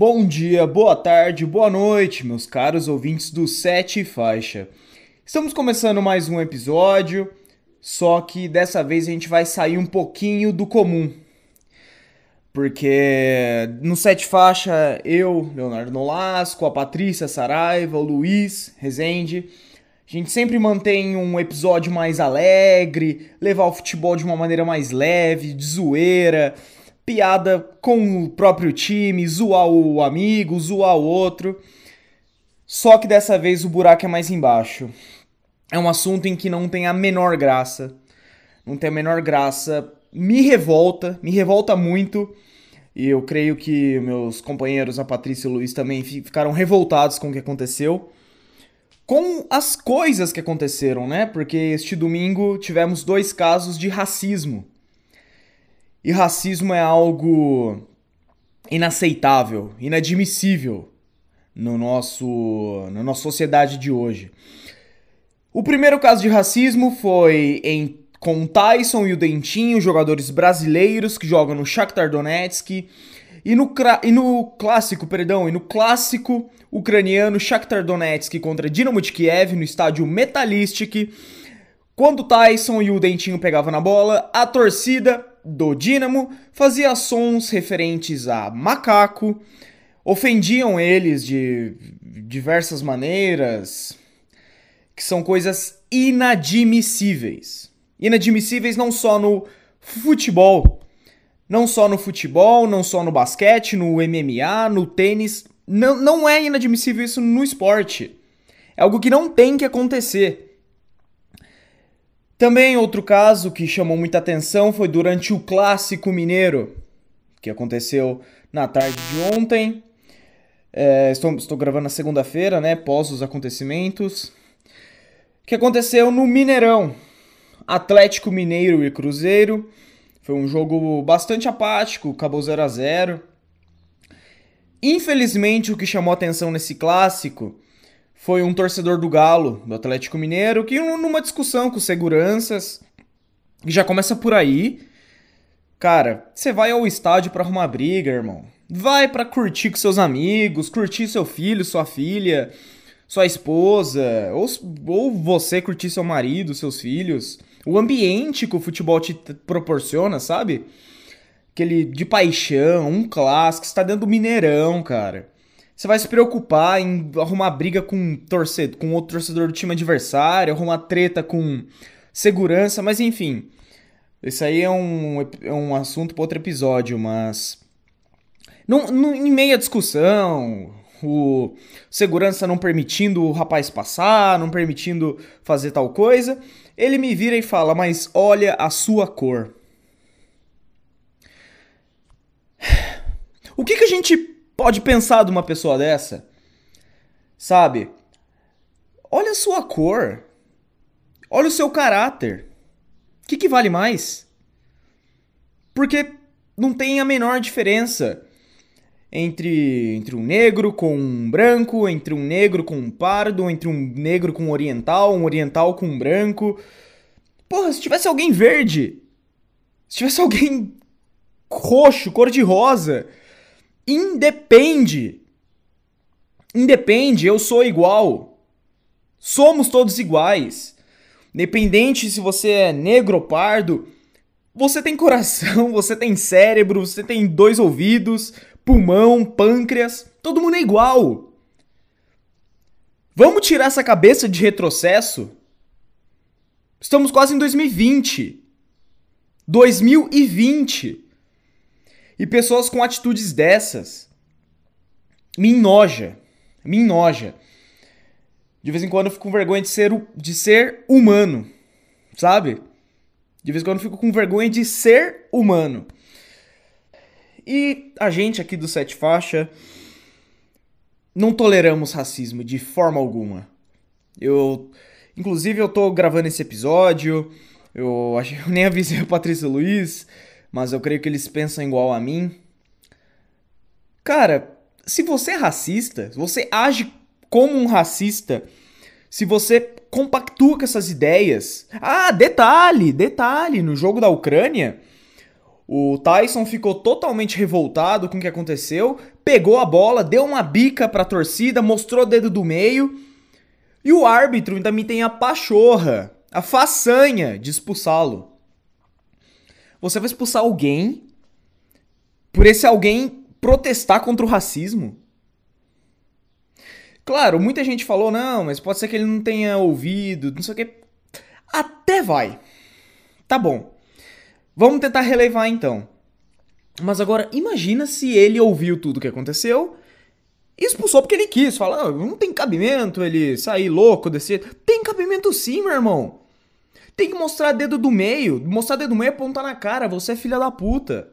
Bom dia, boa tarde, boa noite, meus caros ouvintes do Sete Faixa. Estamos começando mais um episódio, só que dessa vez a gente vai sair um pouquinho do comum. Porque no Sete Faixa, eu, Leonardo Nolasco, a Patrícia Saraiva, o Luiz Rezende, a gente sempre mantém um episódio mais alegre, levar o futebol de uma maneira mais leve, de zoeira, piada com o próprio time, zoar o amigo, zoar o outro. Só que dessa vez o buraco é mais embaixo. É um assunto em que não tem a menor graça. Não tem a menor graça. Me revolta, me revolta muito. E eu creio que meus companheiros, a Patrícia e o Luiz, também ficaram revoltados com o que aconteceu. Com as coisas que aconteceram, né? Porque este domingo tivemos dois casos de racismo e racismo é algo inaceitável, inadmissível no nosso, na nossa sociedade de hoje. O primeiro caso de racismo foi em, com o Tyson e o Dentinho, jogadores brasileiros que jogam no Shakhtar Donetsk, e no, e no clássico, perdão, e no clássico ucraniano Shakhtar Donetsk contra Dinamo de Kiev no estádio Metalistic, quando Tyson e o Dentinho pegavam na bola, a torcida do Dínamo fazia sons referentes a macaco, ofendiam eles de diversas maneiras, que são coisas inadmissíveis. Inadmissíveis não só no futebol, não só no futebol, não só no basquete, no MMA, no tênis. Não, não é inadmissível isso no esporte. É algo que não tem que acontecer. Também outro caso que chamou muita atenção foi durante o Clássico Mineiro, que aconteceu na tarde de ontem. É, estou, estou gravando na segunda-feira, né? Pós os acontecimentos. Que aconteceu no Mineirão. Atlético Mineiro e Cruzeiro. Foi um jogo bastante apático, acabou 0 a 0 Infelizmente, o que chamou atenção nesse clássico foi um torcedor do Galo, do Atlético Mineiro, que numa discussão com seguranças, que já começa por aí. Cara, você vai ao estádio para arrumar briga, irmão. Vai para curtir com seus amigos, curtir seu filho, sua filha, sua esposa, ou, ou você curtir seu marido, seus filhos. O ambiente que o futebol te proporciona, sabe? Aquele de paixão, um clássico, você tá dentro do Mineirão, cara. Você vai se preocupar em arrumar briga com torcedor, com outro torcedor do time adversário, arrumar treta com segurança, mas enfim. Isso aí é um, é um assunto para outro episódio, mas. Não, não, em meia discussão, o segurança não permitindo o rapaz passar, não permitindo fazer tal coisa, ele me vira e fala: Mas olha a sua cor. O que, que a gente pode pensar de uma pessoa dessa? Sabe? Olha a sua cor. Olha o seu caráter. O que, que vale mais? Porque não tem a menor diferença entre, entre um negro com um branco, entre um negro com um pardo, entre um negro com um oriental, um oriental com um branco. Porra, se tivesse alguém verde, se tivesse alguém roxo, cor de rosa, independe. Independe, eu sou igual. Somos todos iguais. Independente se você é negro ou pardo, você tem coração, você tem cérebro, você tem dois ouvidos, pulmão, pâncreas, todo mundo é igual. Vamos tirar essa cabeça de retrocesso? Estamos quase em 2020. 2020. E pessoas com atitudes dessas me enoja. Me enoja. De vez em quando eu fico com vergonha de ser, de ser humano. Sabe? De vez em quando eu fico com vergonha de ser humano. E a gente aqui do Sete Faixa não toleramos racismo de forma alguma. Eu. Inclusive, eu tô gravando esse episódio. Eu, eu nem avisei o Patrícia Luiz mas eu creio que eles pensam igual a mim. Cara, se você é racista, se você age como um racista, se você compactua com essas ideias. Ah, detalhe, detalhe, no jogo da Ucrânia, O Tyson ficou totalmente revoltado com o que aconteceu, pegou a bola, deu uma bica pra torcida, mostrou o dedo do meio. E o árbitro ainda me tem a pachorra, a façanha de expulsá-lo. Você vai expulsar alguém por esse alguém protestar contra o racismo? Claro, muita gente falou, não, mas pode ser que ele não tenha ouvido, não sei o que. Até vai. Tá bom. Vamos tentar relevar então. Mas agora, imagina se ele ouviu tudo o que aconteceu e expulsou porque ele quis. Fala, ah, não tem cabimento ele sair louco desse Tem cabimento sim, meu irmão. Tem que mostrar dedo do meio. Mostrar dedo do meio é apontar na cara. Você é filha da puta.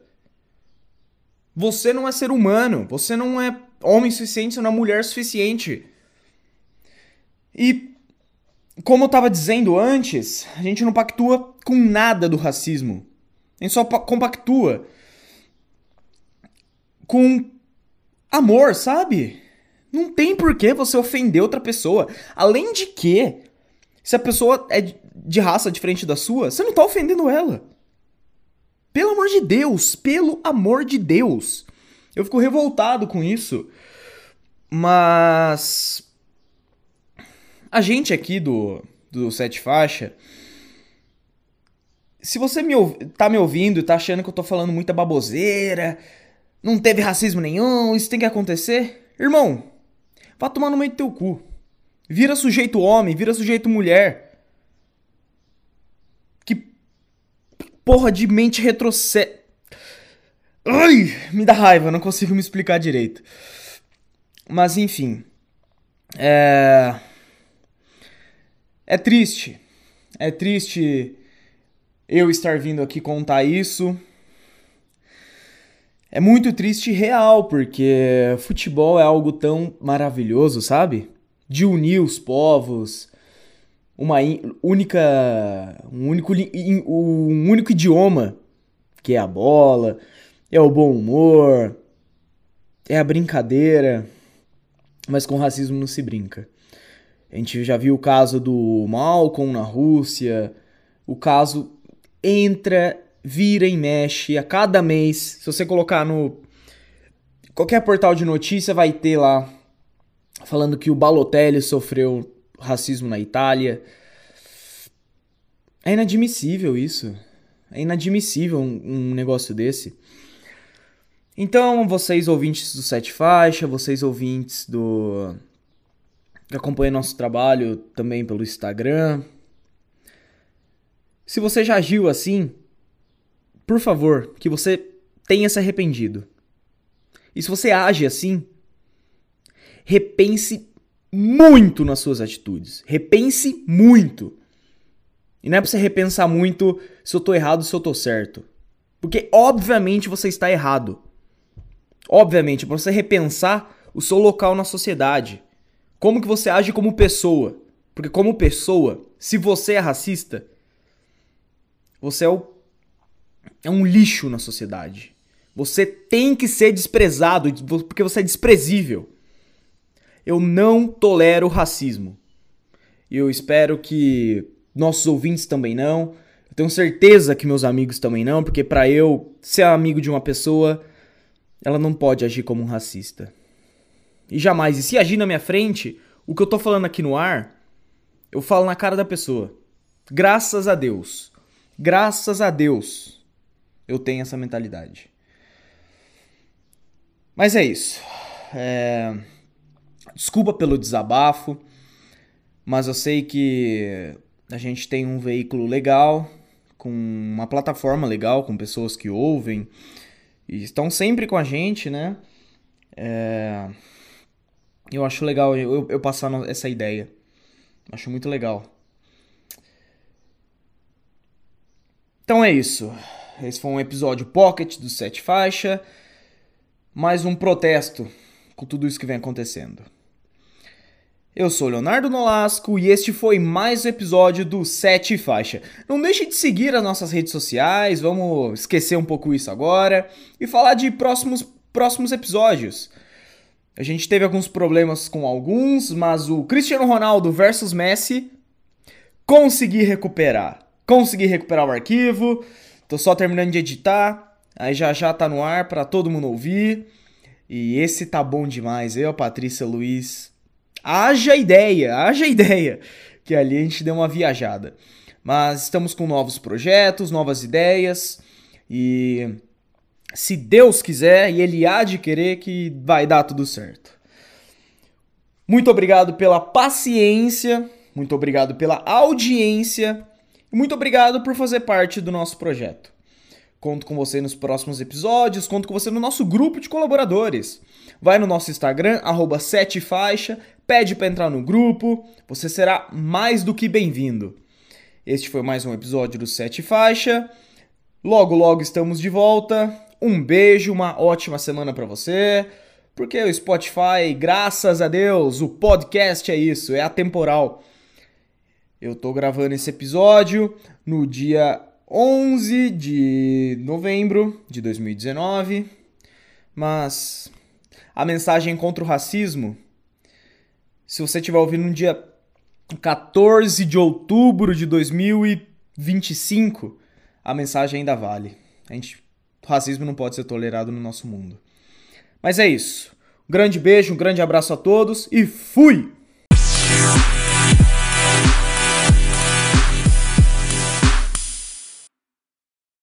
Você não é ser humano. Você não é homem suficiente, você não é mulher suficiente. E como eu tava dizendo antes, a gente não pactua com nada do racismo. A gente só compactua com amor, sabe? Não tem por que você ofender outra pessoa. Além de que, se a pessoa é de raça diferente da sua, você não tá ofendendo ela. Pelo amor de Deus, pelo amor de Deus. Eu fico revoltado com isso. Mas a gente aqui do do Sete Faixa, se você me, tá me ouvindo e tá achando que eu tô falando muita baboseira, não teve racismo nenhum, isso tem que acontecer, irmão, vá tomar no meio do teu cu. Vira sujeito homem, vira sujeito mulher. Que porra de mente retrocede. Ai, me dá raiva, não consigo me explicar direito. Mas enfim. É. É triste. É triste eu estar vindo aqui contar isso. É muito triste e real, porque futebol é algo tão maravilhoso, sabe? De unir os povos, uma única, um único, um único idioma, que é a bola, é o bom humor, é a brincadeira, mas com racismo não se brinca. A gente já viu o caso do Malcolm na Rússia, o caso entra, vira e mexe a cada mês. Se você colocar no qualquer portal de notícia vai ter lá falando que o Balotelli sofreu racismo na Itália. É inadmissível isso. É inadmissível um, um negócio desse. Então, vocês ouvintes do Sete Faixa, vocês ouvintes do que acompanham nosso trabalho também pelo Instagram, se você já agiu assim, por favor, que você tenha se arrependido. E se você age assim, repense muito nas suas atitudes. Repense muito. E não é pra você repensar muito se eu tô errado ou se eu tô certo. Porque obviamente você está errado. Obviamente, é pra você repensar o seu local na sociedade. Como que você age como pessoa. Porque como pessoa, se você é racista, você é, o, é um lixo na sociedade. Você tem que ser desprezado porque você é desprezível. Eu não tolero racismo. Eu espero que nossos ouvintes também não. Eu tenho certeza que meus amigos também não, porque para eu ser amigo de uma pessoa, ela não pode agir como um racista. E jamais. E se agir na minha frente, o que eu tô falando aqui no ar, eu falo na cara da pessoa. Graças a Deus. Graças a Deus eu tenho essa mentalidade. Mas é isso. É... Desculpa pelo desabafo, mas eu sei que a gente tem um veículo legal, com uma plataforma legal, com pessoas que ouvem e estão sempre com a gente, né? É... Eu acho legal eu, eu passar essa ideia. Acho muito legal. Então é isso. Esse foi um episódio pocket do Sete Faixa. Mais um protesto com tudo isso que vem acontecendo. Eu sou Leonardo Nolasco e este foi mais um episódio do Sete Faixa. Não deixe de seguir as nossas redes sociais, vamos esquecer um pouco isso agora e falar de próximos, próximos episódios. A gente teve alguns problemas com alguns, mas o Cristiano Ronaldo versus Messi consegui recuperar consegui recuperar o arquivo, tô só terminando de editar. Aí já já tá no ar para todo mundo ouvir. E esse tá bom demais. Eu, Patrícia Luiz. Haja ideia, haja ideia. Que ali a gente deu uma viajada. Mas estamos com novos projetos, novas ideias. E se Deus quiser e Ele há de querer que vai dar tudo certo. Muito obrigado pela paciência, muito obrigado pela audiência e muito obrigado por fazer parte do nosso projeto. Conto com você nos próximos episódios, conto com você no nosso grupo de colaboradores. Vai no nosso Instagram, arroba setefaixa, pede para entrar no grupo, você será mais do que bem-vindo. Este foi mais um episódio do Sete Faixa. Logo, logo estamos de volta. Um beijo, uma ótima semana para você. Porque o Spotify, graças a Deus, o podcast é isso, é atemporal. Eu tô gravando esse episódio no dia 11 de novembro de 2019, mas a mensagem contra o racismo, se você estiver ouvindo no dia 14 de outubro de 2025, a mensagem ainda vale. A gente, o racismo não pode ser tolerado no nosso mundo. Mas é isso. Um grande beijo, um grande abraço a todos e fui!